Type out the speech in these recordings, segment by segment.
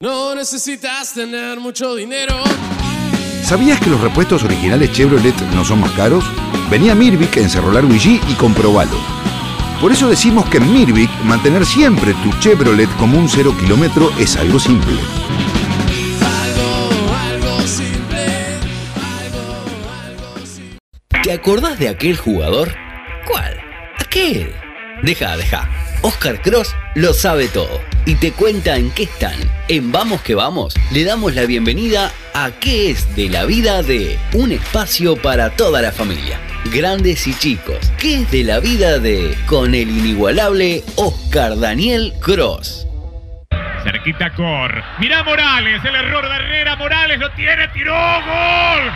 No necesitas tener mucho dinero. ¿Sabías que los repuestos originales Chevrolet no son más caros? Venía a Mirvic en Cerro Largo y comprobalo. Por eso decimos que en Mirvic mantener siempre tu Chevrolet como un cero kilómetro es algo simple. Algo, algo simple. Algo, algo simple. ¿Te acordás de aquel jugador? ¿Cuál? Aquel. Deja, deja. Oscar Cross lo sabe todo y te cuenta en qué están. En Vamos que Vamos le damos la bienvenida a qué es de la vida de un espacio para toda la familia. Grandes y chicos, ¿qué es de la vida de con el inigualable Oscar Daniel Cross? Cerquita Cor. Mirá Morales, el error de Herrera. Morales lo tiene, tiró. Gol.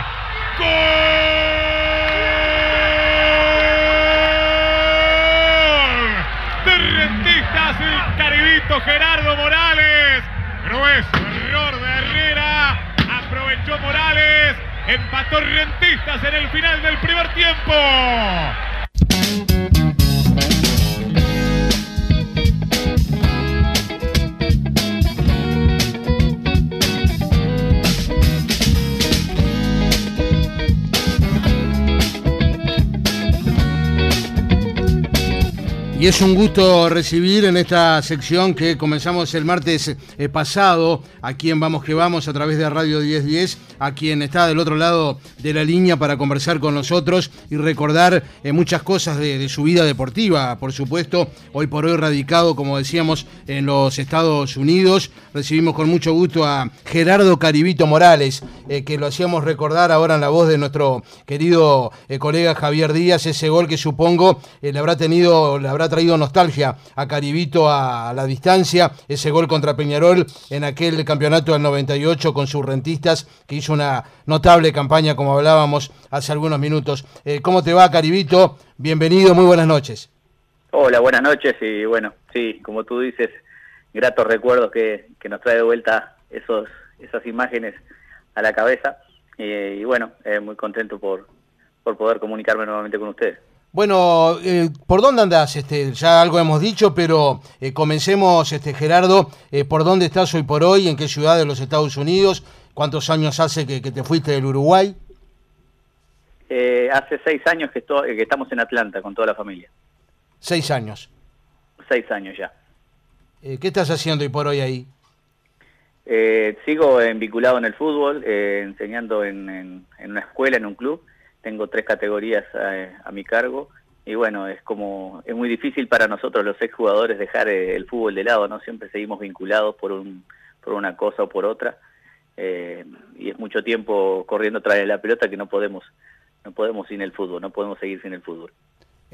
Y es un gusto recibir en esta sección que comenzamos el martes eh, pasado, a quien vamos que vamos a través de Radio 1010, a quien está del otro lado de la línea para conversar con nosotros y recordar eh, muchas cosas de, su vida deportiva, por supuesto, hoy por hoy radicado, como decíamos, en los Estados Unidos. Recibimos con mucho gusto a Gerardo Caribito Morales, eh, que lo hacíamos recordar ahora en la voz de nuestro querido eh, colega Javier Díaz, ese gol que supongo le habrá tenido, le habrá traído nostalgia a Caribito a, la distancia, ese gol contra Peñarol en aquel campeonato del 98 con sus rentistas, que hizo una notable campaña, como hablábamos hace algunos minutos. Eh, ¿Cómo te va, Caribito? Bienvenido, muy buenas noches. Hola, buenas noches y bueno, sí, como tú dices, gratos recuerdos que, que nos trae de vuelta esos, esas imágenes a la cabeza y, y bueno, eh, muy contento por, por poder comunicarme nuevamente con ustedes. Bueno, eh, ¿por dónde andás? Este, ya algo hemos dicho, pero eh, comencemos, este, Gerardo, eh, ¿por dónde estás hoy por hoy? ¿En qué ciudad de los Estados Unidos? ¿Cuántos años hace que, que te fuiste del Uruguay? Eh, hace seis años que, estoy, que estamos en Atlanta con toda la familia, Seis años. seis años ya. Eh, ¿Qué estás haciendo hoy por hoy ahí? Eh, sigo vinculado en el fútbol, eh, enseñando en, en- en una escuela, en un club. Tengo tres categorías eh, a, mi cargo y bueno, es como es muy difícil para nosotros los exjugadores dejar eh, el fútbol de lado, ¿no? Siempre seguimos vinculados por un por una cosa o por otra eh, y es mucho tiempo corriendo tras de la pelota que no podemos no podemos sin el fútbol, no podemos seguir sin el fútbol.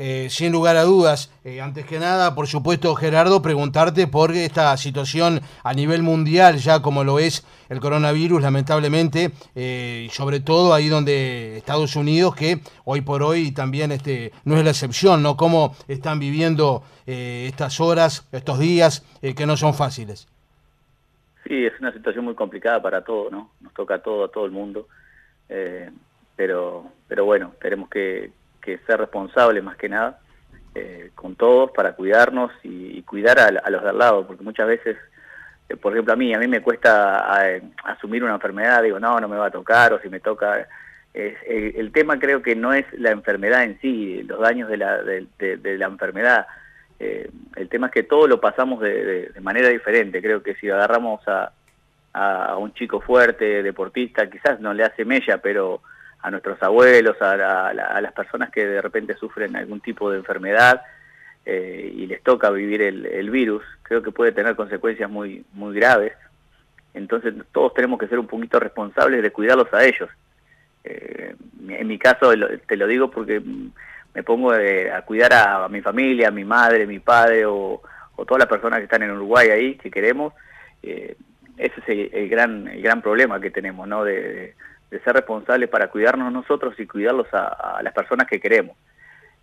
Eh, sin lugar a dudas, eh, antes que nada, por supuesto, Gerardo, preguntarte por esta situación a nivel mundial, ya como lo es el coronavirus, lamentablemente, eh, sobre todo ahí donde Estados Unidos, que hoy por hoy también este, no es la excepción, ¿no? Cómo están viviendo eh, estas horas, estos días, que no son fáciles. Sí, es una situación muy complicada para todos, ¿no? Nos toca a todo, a todo el mundo. Eh, pero, pero bueno, tenemos que, que ser responsables más que nada eh, con todos para cuidarnos y, y cuidar a, a los de al lado, porque muchas veces, eh, por ejemplo, a mí, a mí me cuesta eh, asumir una enfermedad, digo, no, no me va a tocar, o si me toca... el, el tema creo que no es la enfermedad en sí, los daños de la, de- de la enfermedad. Eh, el tema es que todo lo pasamos de, de- manera diferente. Creo que si agarramos a, a un chico fuerte, deportista, quizás no le hace mella, pero a nuestros abuelos, a, la- a la- a las personas que de repente sufren algún tipo de enfermedad eh, y les toca vivir el, el virus, creo que puede tener consecuencias muy, muy graves. Entonces todos tenemos que ser un poquito responsables de cuidarlos a ellos. Eh, en mi caso te lo digo porque me pongo eh, a cuidar a, mi familia, a mi madre, mi padre o, o todas las personas que están en Uruguay ahí, que queremos. Eh, ese es el, gran el gran problema que tenemos, ¿no? De, de- de ser responsables para cuidarnos nosotros y cuidarlos a, a las personas que queremos.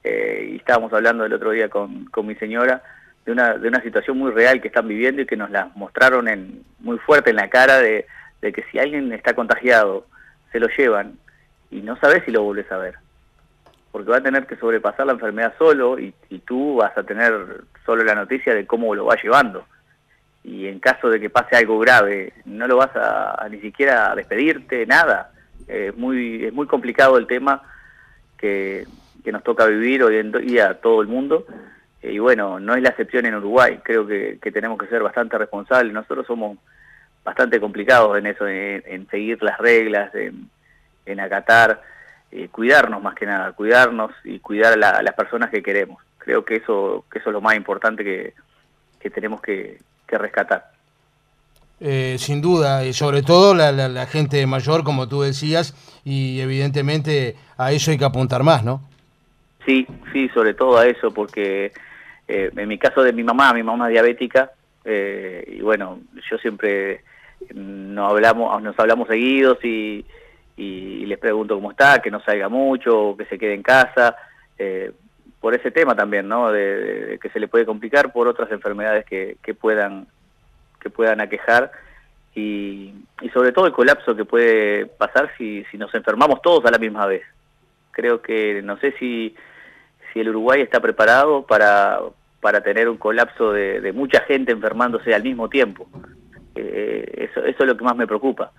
Eh, y estábamos hablando el otro día con, con mi señora de una, de una situación muy real que están viviendo y que nos la mostraron en, muy fuerte en la cara de, de que si alguien está contagiado, se lo llevan y no sabes si lo vuelves a ver. Porque va a tener que sobrepasar la enfermedad solo y, y tú vas a tener solo la noticia de cómo lo va llevando. y en caso de que pase algo grave, no lo vas a, ni siquiera despedirte, nada. Es muy, es muy complicado el tema que, que nos toca vivir hoy en día a todo el mundo. Y bueno, no es la excepción en Uruguay, creo que, que tenemos que ser bastante responsables. Nosotros somos bastante complicados en eso, en, seguir las reglas, en, en acatar, eh, cuidarnos más que nada, cuidarnos y cuidar a, las personas que queremos. Creo que eso, que eso es lo más importante que, que tenemos que, que rescatar. Eh, sin duda, y sobre todo la, la, gente mayor, como tú decías, y evidentemente a eso hay que apuntar más, ¿no? Sí, sí, sobre todo a eso, porque eh, en mi caso de mi mamá, mi mamá es diabética, eh, y bueno, yo siempre nos hablamos, nos hablamos seguidos y, y les pregunto cómo está, que no salga mucho, que se quede en casa, por ese tema también, ¿no? De, que se le puede complicar por otras enfermedades que, que puedan que puedan aquejar y, y, sobre todo el colapso que puede pasar si, si nos enfermamos todos a la misma vez. Creo que no sé si, si el Uruguay está preparado para, para tener un colapso de, de mucha gente enfermándose al mismo tiempo. Eh, eso, eso es lo que más me preocupa.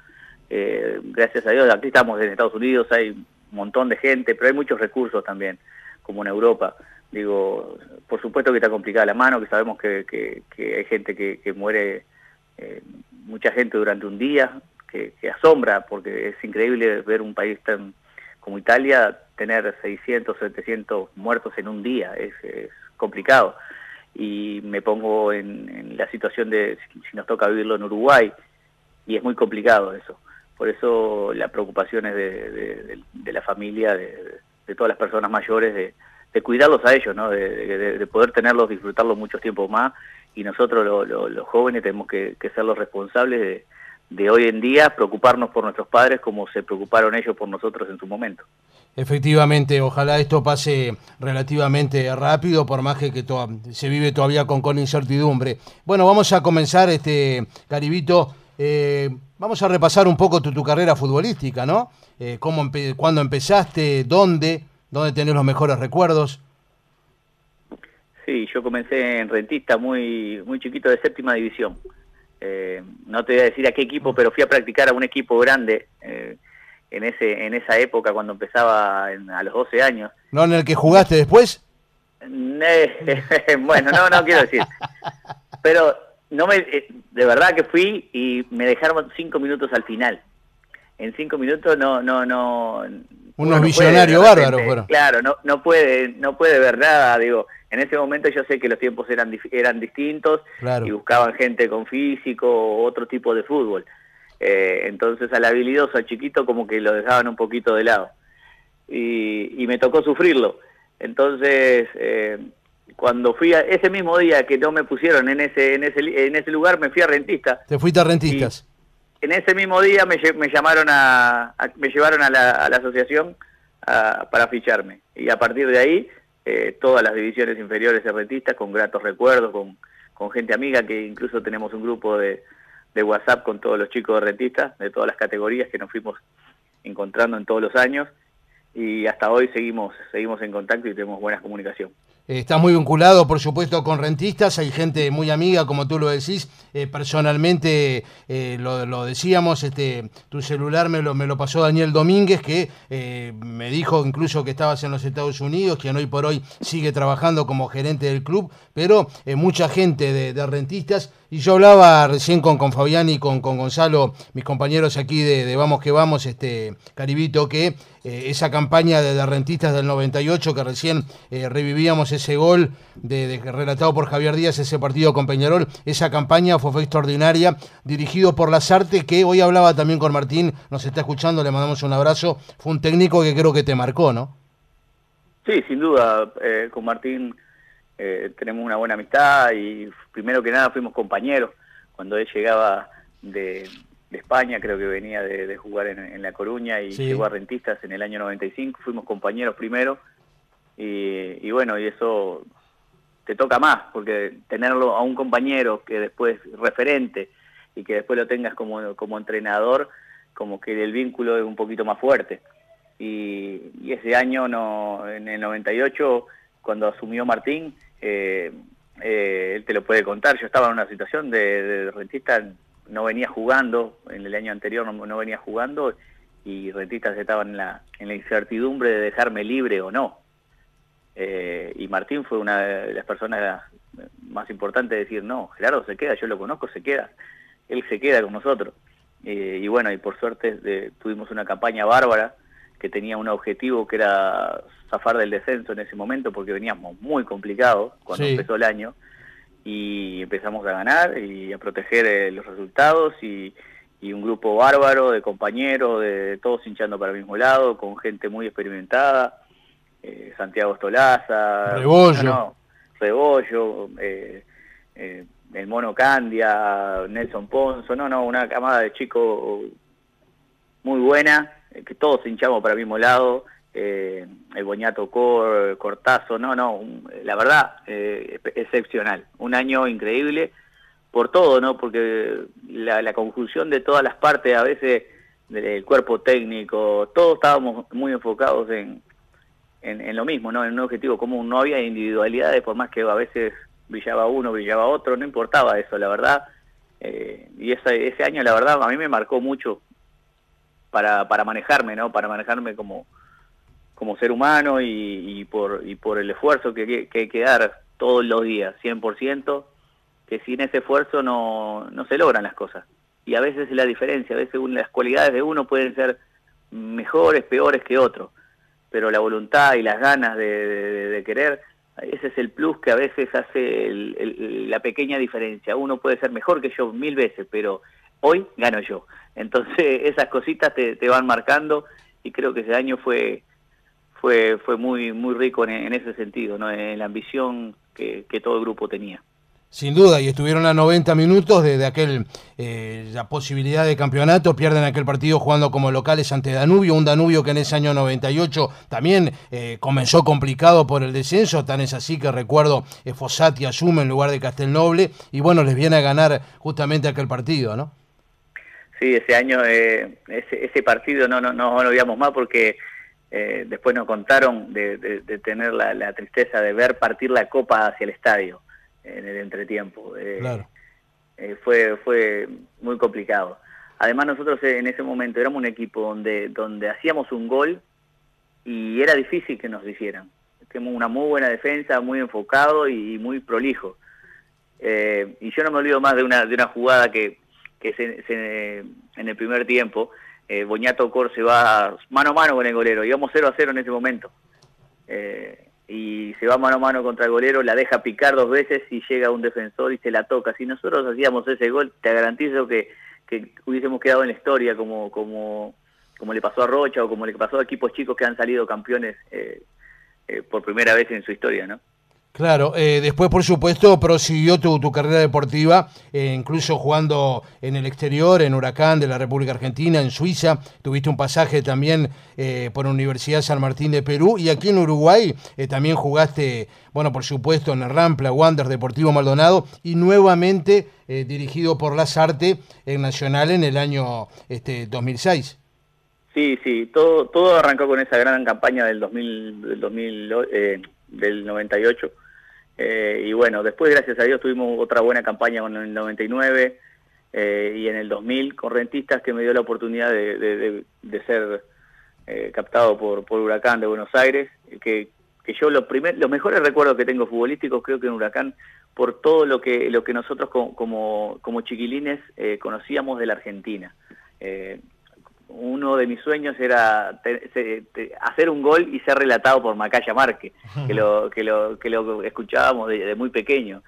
Eh, gracias a Dios, aquí estamos en Estados Unidos, hay un montón de gente, pero hay muchos recursos también como en Europa. Digo, por supuesto que está complicada la mano, que sabemos que, que, hay gente que, que muere, eh, mucha gente durante un día, que, asombra, porque es increíble ver un país tan como Italia tener 600, 700 muertos en un día, es, complicado. Y me pongo en, la situación de si nos toca vivirlo en Uruguay, y es muy complicado eso. Por eso la preocupación es de, la familia, de, todas las personas mayores, de, cuidarlos a ellos, ¿no? De, de, poder tenerlos, disfrutarlos mucho tiempo más, y nosotros los jóvenes tenemos que, ser los responsables de, hoy en día preocuparnos por nuestros padres como se preocuparon ellos por nosotros en su momento. Efectivamente, ojalá esto pase relativamente rápido, por más que, que se vive todavía con, con incertidumbre. Bueno, vamos a comenzar, este Caribito, eh, vamos a repasar un poco tu, tu carrera futbolística, ¿no? eh, cómo cuándo empezaste, dónde, dónde tenés los mejores recuerdos. Sí, yo comencé en rentista muy, muy chiquito de séptima división. Eh, no te voy a decir a qué equipo, pero fui a practicar a un equipo grande eh, en, ese, en esa época cuando empezaba a los 12 años. ¿No en el que jugaste después? bueno, no, no quiero decir. Pero no me, eh, de verdad que fui y me dejaron cinco minutos al final en cinco minutos no, no, no. Unos visionarios bárbaros fueron. Claro, no, no puede, no puede ver nada, digo. En ese momento yo sé que los tiempos eran, eran distintos y buscaban gente con físico o otro tipo de fútbol. Eh, entonces al habilidoso, al chiquito, como que lo dejaban un poquito de lado. Y, y me tocó sufrirlo. Entonces, eh, cuando fui a, ese mismo día que no me pusieron en ese, en ese, en ese lugar, me fui a Rentista. Te fuiste a Rentistas en ese mismo día me, me llamaron a, me llevaron a la, asociación para ficharme y a partir de ahí eh, todas las divisiones inferiores de rentistas con gratos recuerdos con, con gente amiga que incluso tenemos un grupo de, de WhatsApp con todos los chicos de rentistas de todas las categorías que nos fuimos encontrando en todos los años y hasta hoy seguimos seguimos en contacto y tenemos buena comunicación. Estás muy vinculado, por supuesto, con rentistas, hay gente muy amiga, como tú lo decís. Eh, personalmente, eh, lo, decíamos, este, tu celular me lo, me lo pasó Daniel Domínguez, que eh, me dijo incluso que estabas en los Estados Unidos, que hoy por hoy sigue trabajando como gerente del club, pero mucha gente de, rentistas. Y yo hablaba recién con, con Fabián y con, con Gonzalo, mis compañeros aquí de, Vamos que Vamos, este Caribito, que esa campaña de, rentistas del 98, que recién revivíamos ese gol de, relatado por Javier Díaz, ese partido con Peñarol, esa campaña fue, extraordinaria, dirigido por Lazarte, que hoy hablaba también con Martín, nos está escuchando, le mandamos un abrazo, fue un técnico que creo que te marcó, ¿no? Sí, sin duda, eh, con Martín eh, tenemos una buena amistad y primero que nada fuimos compañeros, cuando él llegaba de, España, creo que venía de, jugar en, La Coruña y llegó a Rentistas en el año 95, fuimos compañeros primero. Y, bueno, y eso te toca más, porque tenerlo a un compañero que después referente y que después lo tengas como, como entrenador, como que el vínculo es un poquito más fuerte. Y, ese año, no, en el 98, cuando asumió Martín, eh, eh, él te lo puede contar, yo estaba en una situación de, de rentista, no venía jugando, en el año anterior no, no venía jugando y rentistas estaban en la, en la incertidumbre de dejarme libre o no. Eh, y Martín fue una de las personas más importantes de decir, no, Gerardo se queda, yo lo conozco, se queda, él se queda con nosotros. Eh, y bueno, y por suerte de, tuvimos una campaña bárbara que tenía un objetivo que era zafar del descenso en ese momento porque veníamos muy complicados cuando Sí. empezó el año y empezamos a ganar y a proteger eh, los resultados y, y un grupo bárbaro de compañeros, de, todos hinchando para el mismo lado, con gente muy experimentada, eh, Santiago Estolaza, Rebollo. no, Rebollo, eh, eh, el Mono Candia, Nelson Ponzo, no, no, una camada de chicos muy buena, que todos hinchamos para el mismo lado, eh, el Boñato Cor, Cortazo, no, no, la verdad, eh, excepcional, un año increíble por todo, ¿no? Porque la, la conjunción de todas las partes, a veces del cuerpo técnico, todos estábamos muy enfocados en, en, en lo mismo, ¿no? En un objetivo común, no había individualidades, por más que a veces brillaba uno, brillaba otro, no importaba eso, la verdad. Eh, y ese, ese año, la verdad, a mí me marcó mucho para, para manejarme, ¿no? Para manejarme como, como ser humano y, y por, y por el esfuerzo que, hay que dar todos los días, 100%, que sin ese esfuerzo no, no se logran las cosas. Y a veces es la diferencia, a veces las cualidades de uno pueden ser mejores, peores que otros, pero la voluntad y las ganas de, de- querer, ese es el plus que a veces hace el- la pequeña diferencia. Uno puede ser mejor que yo mil veces, pero hoy gano yo. Entonces esas cositas te, te van marcando y creo que ese año fue fue fue muy muy rico en, ese sentido, ¿no? en la ambición que, que todo el grupo tenía. Sin duda, y estuvieron a 90 minutos de, de aquel eh, la posibilidad de campeonato, pierden aquel partido jugando como locales ante Danubio, un Danubio que en ese año 98 también eh, comenzó complicado por el descenso, tan es así que recuerdo eh, Fossati asume en lugar de Castelnoble, y bueno, les viene a ganar justamente aquel partido, ¿no? Sí, ese año, eh, ese, ese partido no, no, no lo olvidamos más porque eh, después nos contaron de, de- de tener la, la tristeza de ver partir la copa hacia el estadio en el entretiempo. Eh, Claro. eh, fue, fue muy complicado. Además nosotros en ese momento éramos un equipo donde, donde hacíamos un gol y era difícil que nos hicieran. Teníamos una muy buena defensa, muy enfocado y muy prolijo. Eh, y yo no me olvido más de una, de una jugada que, que se, en el primer tiempo, eh, Boñato Cor se va mano a mano con el golero, íbamos 0 a 0 en ese momento. Eh, y se va mano a mano contra el golero, la deja picar dos veces y llega un defensor y se la toca. Si nosotros hacíamos ese gol, te garantizo que, que hubiésemos quedado en la historia como, como, como le pasó a Rocha o como le pasó a equipos chicos que han salido campeones eh, eh, por primera vez en su historia, ¿no? Claro, eh, después por supuesto prosiguió tu, tu carrera deportiva, eh, incluso jugando en el exterior, en Huracán de la República Argentina, en Suiza, tuviste un pasaje también eh, por Universidad San Martín de Perú y aquí en Uruguay eh, también jugaste, bueno, por supuesto en el Rampla, Wander, Deportivo Maldonado y nuevamente dirigido por Lazarte en Nacional en el año este, 2006. Sí, sí, todo, todo arrancó con esa gran campaña del 2000, del, 2000, eh, del 98. Eh, y bueno, después, gracias a Dios, tuvimos otra buena campaña con el 99 eh, y en el 2000 con Rentistas que me dio la oportunidad de, de- ser eh, captado por, por Huracán de Buenos Aires, que, que yo los, primer, los mejores recuerdos que tengo futbolísticos creo que en Huracán por todo lo que, lo que nosotros como, como, como chiquilines eh, conocíamos de la Argentina. Uno de mis sueños era te- hacer un gol y ser relatado por Macaya Márquez, que lo, que lo, que lo escuchábamos de, de muy pequeño.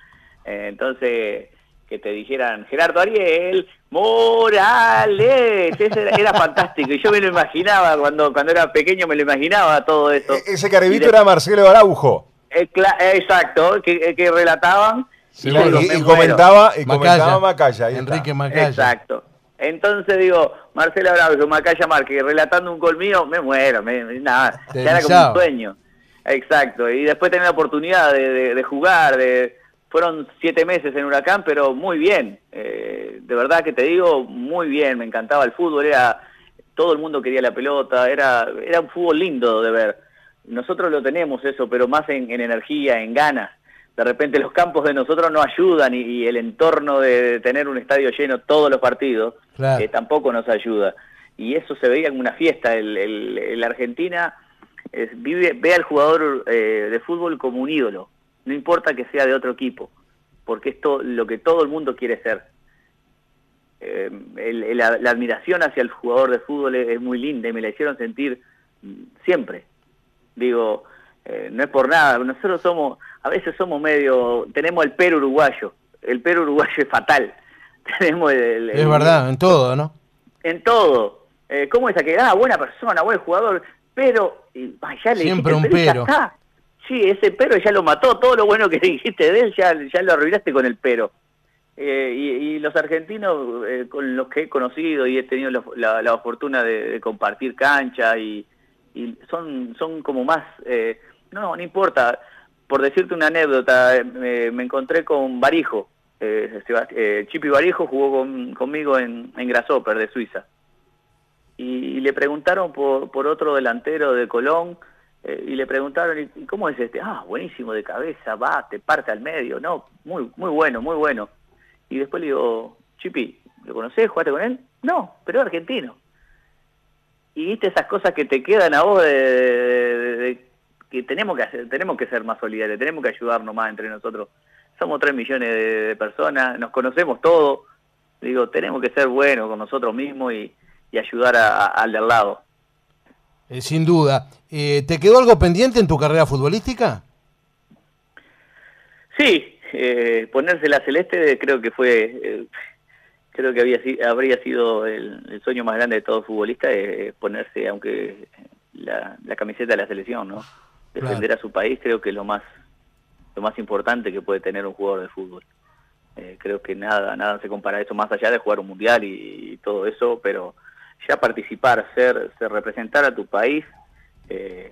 Eh, entonces, que te dijeran, Gerardo Ariel, Morales, ese era, era fantástico. Y yo me lo imaginaba, cuando, cuando era pequeño me lo imaginaba todo eso. E- Ese caribito de- era Marcelo Araujo. Eh, eh, exacto, que, que relataban. Sí, y, comentaba, y Macaya. comentaba Macaya. Enrique Macaya. Exacto. Entonces digo, Marcelo Bravo, Macaya Márquez, relatando un gol mío, me muero, me, nada, era como un sueño. Exacto, y después tener la oportunidad de, de- de jugar, de, fueron siete meses en Huracán, pero muy bien, eh, de verdad que te digo, muy bien, me encantaba el fútbol, era todo el mundo quería la pelota, era, era un fútbol lindo de ver. Nosotros lo tenemos eso, pero más en, en energía, en ganas, de repente los campos de nosotros no ayudan y, y el entorno de, tener un estadio lleno todos los partidos Claro. eh, tampoco nos ayuda. Y eso se veía como una fiesta. El, el- el Argentina es- vive, ve al jugador eh, de fútbol como un ídolo, no importa que sea de otro equipo, porque es to- lo que todo el mundo quiere ser. Eh, el- la, la admiración hacia el jugador de fútbol es, es muy linda y me la hicieron sentir mm, siempre. Digo, eh, no es por nada, nosotros somos, a veces somos medio, tenemos el pero uruguayo, el pero uruguayo es fatal. Tenemos el- el- Es verdad, en todo, ¿no? en todo. Eh, ¿Cómo es aquel? Ah, buena persona, buen jugador, pero y, ya le Siempre dijiste un pero. Sí, ese pero ya lo mató, todo lo bueno que dijiste de él ya, ya lo arruinaste con el pero. Eh, y, y los argentinos eh, con los que he conocido y he tenido la, la- la fortuna de, de compartir cancha y, y son, son como más, eh, no, no importa, por decirte una anécdota, me, encontré con Barijo, eh, eh, Chipi Barijo jugó con- conmigo en, en de Suiza y, le preguntaron por, por otro delantero de Colón eh, y le preguntaron ¿y, cómo es este? Ah, buenísimo de cabeza, va, te parte al medio, no, muy muy bueno, muy bueno. Y después le digo, Chipi, ¿lo conocés? ¿Jugaste con él? No, pero es argentino. Y viste esas cosas que te quedan a vos de- que tenemos que hacer, tenemos que ser más solidarios, tenemos que ayudarnos más entre nosotros. Somos tres millones de, de personas, nos conocemos todos. Digo, tenemos que ser buenos con nosotros mismos y, y ayudar a- a- al de al lado. Eh, sin duda. Eh, ¿Te quedó algo pendiente en tu carrera futbolística? Sí, eh, ponerse la celeste creo que fue, eh, creo que había, habría sido el, el sueño más grande de todo futbolista, eh, ponerse, aunque la, la camiseta de la selección, ¿no? Defender a su país creo que es lo más, lo más importante que puede tener un jugador de fútbol. Eh, creo que nada, nada se compara a eso, más allá de jugar un mundial y, y todo eso, pero ya participar, ser, ser representar a tu país, eh,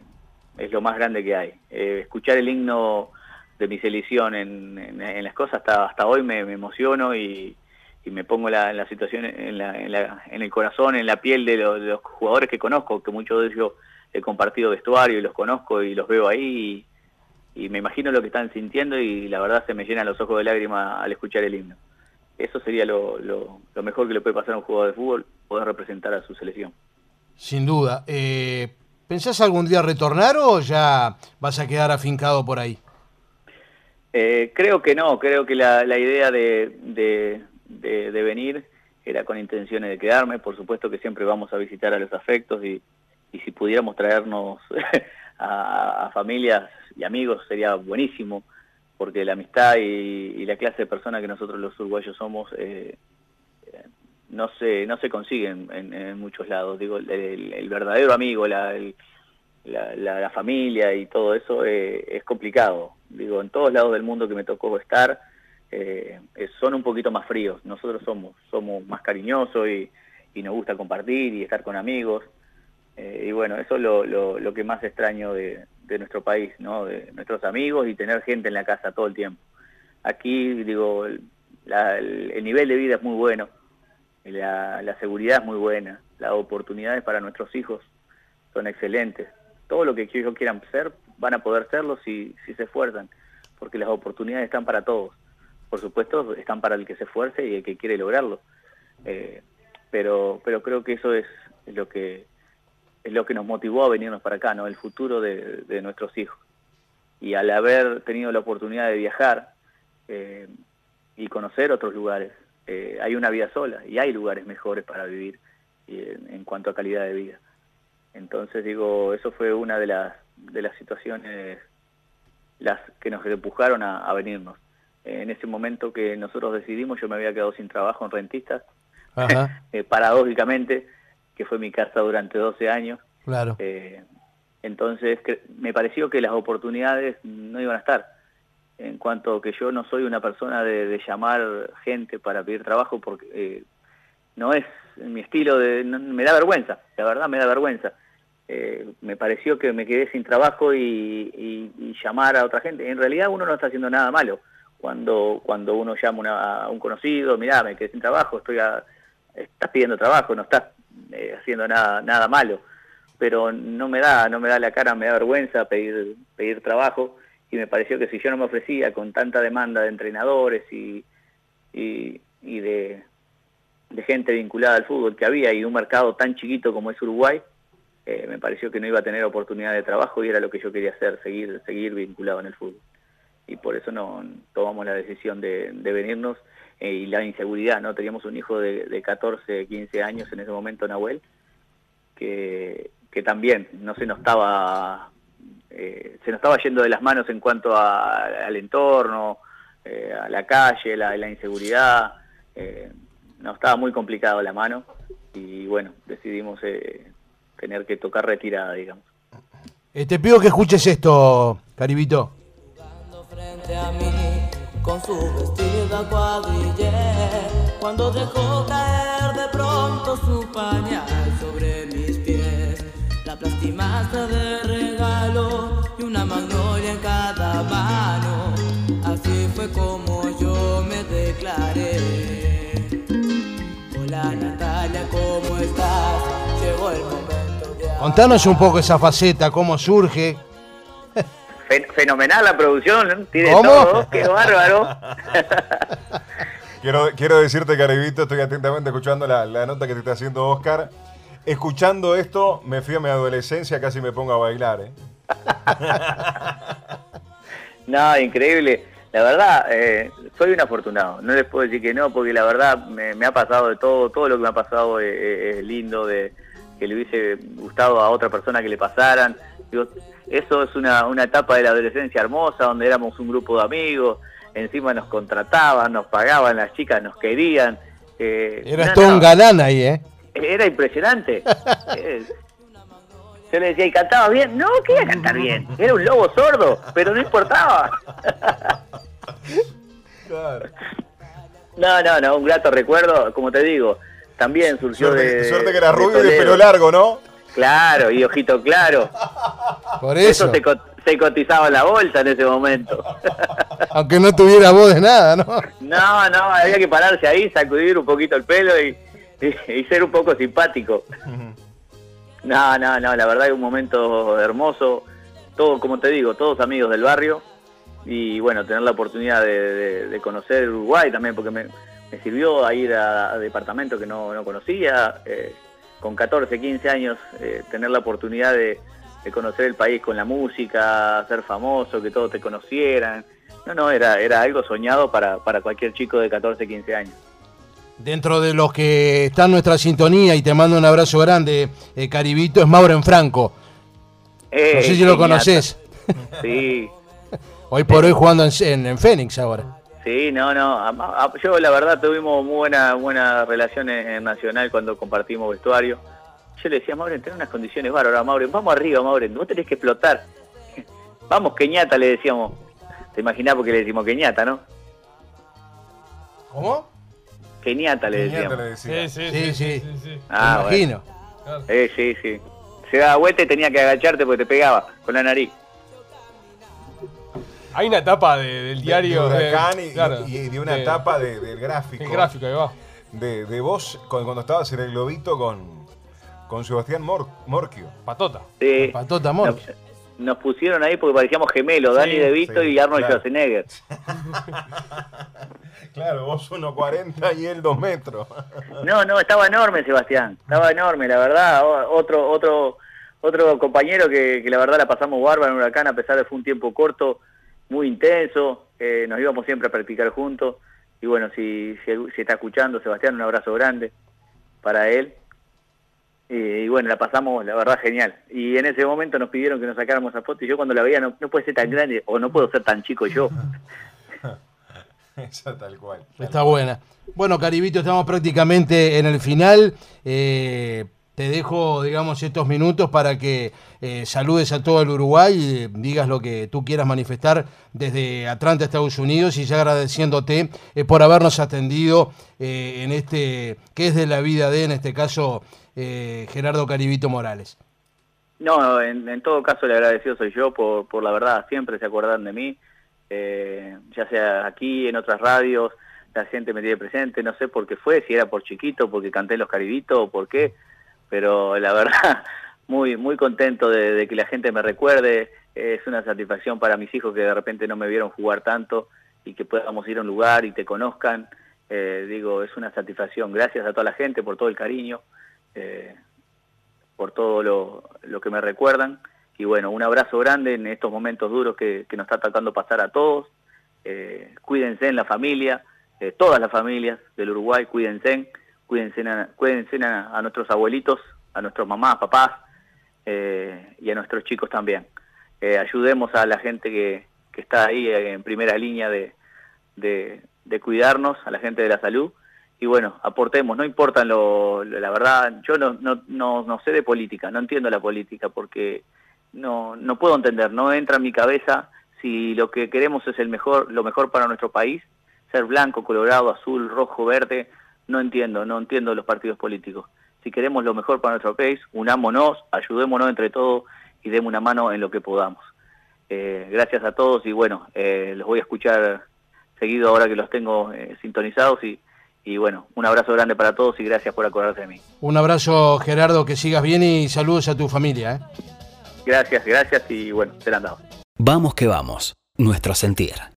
es lo más grande que hay. Eh, escuchar el himno de mi selección en, en- en las cosas hasta, hasta hoy me, me emociono y, y me pongo la, en la situación, en, la, en, la- en el corazón, en la piel de, lo- de los jugadores que conozco, que muchos de ellos he compartido vestuario y los conozco y los veo ahí y, y me imagino lo que están sintiendo y la verdad se me llenan los ojos de lágrimas al escuchar el himno. Eso sería lo, lo- lo mejor que le puede pasar a un jugador de fútbol, poder representar a su selección. Sin duda. Eh, ¿Pensás algún día retornar o ya vas a quedar afincado por ahí? Eh, creo que no, creo que la, la idea de, de- de- de venir era con intenciones de quedarme, por supuesto que siempre vamos a visitar a los afectos y, y si pudiéramos traernos a, a familias y amigos sería buenísimo, porque la amistad y, la clase de persona que nosotros los uruguayos somos eh, no se no se consiguen en, en muchos lados. Digo, el, el- verdadero amigo, la, el- la, la- familia y todo eso eh, es complicado. Digo, en todos lados del mundo que me tocó estar eh, son un poquito más fríos. Nosotros somos somos más cariñosos y, y nos gusta compartir y estar con amigos. Eh, y bueno, eso es lo, lo, lo que más extraño de, nuestro país, ¿no? De nuestros amigos y tener gente en la casa todo el tiempo. Aquí, digo, la- el nivel de vida es muy bueno, la, la seguridad es muy buena, las oportunidades para nuestros hijos son excelentes. Todo lo que ellos quieran ser, van a poder serlo si, si se esfuerzan, porque las oportunidades están para todos. Por supuesto, están para el que se esfuerce y el que quiere lograrlo. Eh, pero, pero creo que eso es lo que es lo que nos motivó a venirnos para acá, ¿no? El futuro de, de nuestros hijos. Y al haber tenido la oportunidad de viajar eh, y conocer otros lugares, eh, hay una vida sola y hay lugares mejores para vivir y en, en cuanto a calidad de vida. Entonces digo, eso fue una de las de las situaciones las que nos empujaron a, a venirnos. En ese momento que nosotros decidimos, yo me había quedado sin trabajo en rentistas, Ajá, eh, paradójicamente, que fue mi casa durante 12 años. claro. Eh, entonces me pareció que las oportunidades no iban a estar. En cuanto que yo no soy una persona de, de llamar gente para pedir trabajo porque eh, no es mi estilo de... no- me da vergüenza, la verdad me da vergüenza. Eh, me pareció que me quedé sin trabajo y, y- y llamar a otra gente. En realidad uno no está haciendo nada malo. Cuando, cuando uno llama una- a un conocido, mirá, me quedé sin trabajo, estoy a, estás pidiendo trabajo, no estás eh, haciendo nada, nada malo. Pero no me da, no me da la cara, me da vergüenza pedir, pedir trabajo. Y me pareció que si yo no me ofrecía con tanta demanda de entrenadores y, y, de gente vinculada al fútbol que había y un mercado tan chiquito como es Uruguay, eh, me pareció que no iba a tener oportunidad de trabajo y era lo que yo quería hacer, seguir, seguir vinculado en el fútbol. Y por eso no tomamos la decisión de, de venirnos eh, y la inseguridad, ¿no? Teníamos un hijo de, de 14, 15 años en ese momento, Nahuel, que, que también no se nos estaba eh, se nos estaba yendo de las manos en cuanto a- al entorno, eh, a la calle, la, la inseguridad. Eh, nos estaba muy complicado la mano y bueno, decidimos eh, tener que tocar retirada, digamos. Eh, te pido que escuches esto, Caribito. Con su vestido cuadrille cuando dejó caer de pronto su pañal sobre mis pies la plastimaste de regalo y una magnolia en cada mano así fue como yo me declaré hola Natalia ¿cómo estás? llegó el momento de Contanos un poco esa faceta, cómo surge. Fen- fenomenal la producción, ¿no? tiene ¿Cómo? todo, qué bárbaro. Quiero, quiero decirte, Caribito, estoy atentamente escuchando la, la nota que te está haciendo Oscar. Escuchando esto, me fui a mi adolescencia, casi me pongo a bailar. ¿eh? No, increíble. La verdad, eh, soy un afortunado. No les puedo decir que no, porque la verdad me, me ha pasado de todo. Todo lo que me ha pasado es, es- es lindo, de que le hubiese gustado a otra persona que le pasaran. Digo, eso es una, una etapa de la adolescencia hermosa, donde éramos un grupo de amigos. Encima nos contrataban, nos pagaban, las chicas nos querían. eh, Eras no, todo no, un galán ahí, ¿eh? Era impresionante. Eh, Yo le decía, ¿y cantaba bien? No, que iba a cantar bien. Era un lobo sordo, pero no importaba. Claro. No, no, no, un grato recuerdo, como te digo, también surgió Suerte, de... suerte que era rubio y de pelo largo, ¿no? Claro, y ojito claro. Por Eso, eso. se, co- se cotizaba la bolsa en ese momento. Aunque no tuviera voz de nada, ¿no? No, no, había que pararse ahí, sacudir un poquito el pelo y, y- y ser un poco simpático. No, no, no, la verdad es un momento hermoso. Todo, como te digo, todos amigos del barrio. Y bueno, tener la oportunidad de, de- de conocer Uruguay también, porque me, me sirvió a ir a, a departamentos que no, no conocía. eh, con 14, 15 años, eh, tener la oportunidad de, de conocer el país con la música, ser famoso, que todos te conocieran. No, no, era, era algo soñado para, para cualquier chico de 14, 15 años. Dentro de los que está en nuestra sintonía y te mando un abrazo grande, eh, Caribito, es Mauren Franco. Eh, No sé si lo conoces. Sí, Hoy por hoy jugando en, en- en Fénix ahora. Sí, no, no. a- a- Yo la verdad tuvimos muy buena, buena relación en en Nacional cuando compartimos vestuario. Yo le decía, Mauren, tenés unas condiciones bárbaras, Mauren, vamos arriba, Mauren, vos tenés que explotar. vamos, Keñata, le decíamos. Te imaginás porque le decimos Keñata, ¿no? ¿Cómo? Keñata le decíamos. Sí, sí, Sí, sí, sí. sí, sí. Ah, Me imagino. Eh, sí, sí. Se daba vuelta y tenía que agacharte porque te pegaba con la nariz. Hay una etapa de- del De- diario. de Huracán y, claro, y de una de- etapa de- del gráfico. El gráfico, ahí va. De, de vos cuando, cuando estabas en el globito con, con Sebastián Mor- Morquio. Patota. Sí. Patota Mor. Nos, nos pusieron ahí porque parecíamos gemelos, Dani Sí, De Vito sí, y Arnold claro. Schwarzenegger. Claro, vos 1.40 y él 2 metros. No, no, estaba enorme Sebastián, estaba enorme, la verdad. Otro, otro, otro compañero que, que la verdad la pasamos bárbaro en Huracán, a pesar de que fue un tiempo corto, muy intenso, eh, nos íbamos siempre a practicar juntos. Y bueno, si, si, si está escuchando Sebastián, un abrazo grande para él. Y, y bueno, la pasamos, la verdad, genial. Y en ese momento nos pidieron que nos sacáramos esa foto y yo cuando la veía, no, no puede ser tan grande o no puedo ser tan chico yo. Esa tal cual. Está buena. Bueno, Caribito, estamos prácticamente en el final. Eh, te dejo, digamos, estos minutos para que eh, saludes a todo el Uruguay y eh, digas lo que tú quieras manifestar desde Atlanta, Estados Unidos, y ya agradeciéndote eh, por habernos atendido en este, que es de la vida de, en este caso, Gerardo Caribito Morales. No, en, en todo caso le agradecido soy yo por, por la verdad, siempre se acuerdan de mí, ya sea aquí, en otras radios, la gente me tiene presente, no sé por qué fue, si era por chiquito, porque canté los caribitos o por qué, pero la verdad, muy muy contento de, que la gente me recuerde, es una satisfacción para mis hijos que de repente no me vieron jugar tanto y que podamos ir a un lugar y te conozcan. Eh, digo, es una satisfacción. Gracias a toda la gente por todo el cariño, eh, por todo lo, que me recuerdan. Y bueno, un abrazo grande en estos momentos duros que, nos está tratando pasar a todos. Eh, cuídense en la familia, todas las familias del Uruguay, cuídense, cuídense, a, cuídense a, nuestros abuelitos, a nuestros mamás, papás y a nuestros chicos también. ayudemos a la gente que, que está ahí en primera línea de, de, cuidarnos, a la gente de la salud, y bueno, aportemos, no importa lo, la verdad, yo no, no, no, sé de política, no entiendo la política, porque no, no puedo entender, no entra en mi cabeza si lo que queremos es el mejor, lo mejor para nuestro país, ser blanco, colorado, azul, rojo, verde, no entiendo, no entiendo los partidos políticos. Si queremos lo mejor para nuestro país, unámonos, ayudémonos entre todos y demos una mano en lo que podamos. Eh, gracias a todos y bueno, eh, los voy a escuchar seguido ahora que los tengo eh, sintonizados y, y bueno, un abrazo grande para todos y gracias por acordarse de mí. Un abrazo Gerardo, que sigas bien y saludos a tu familia. ¿eh? Gracias, gracias y bueno, te la han dado. Vamos que vamos, nuestro sentir.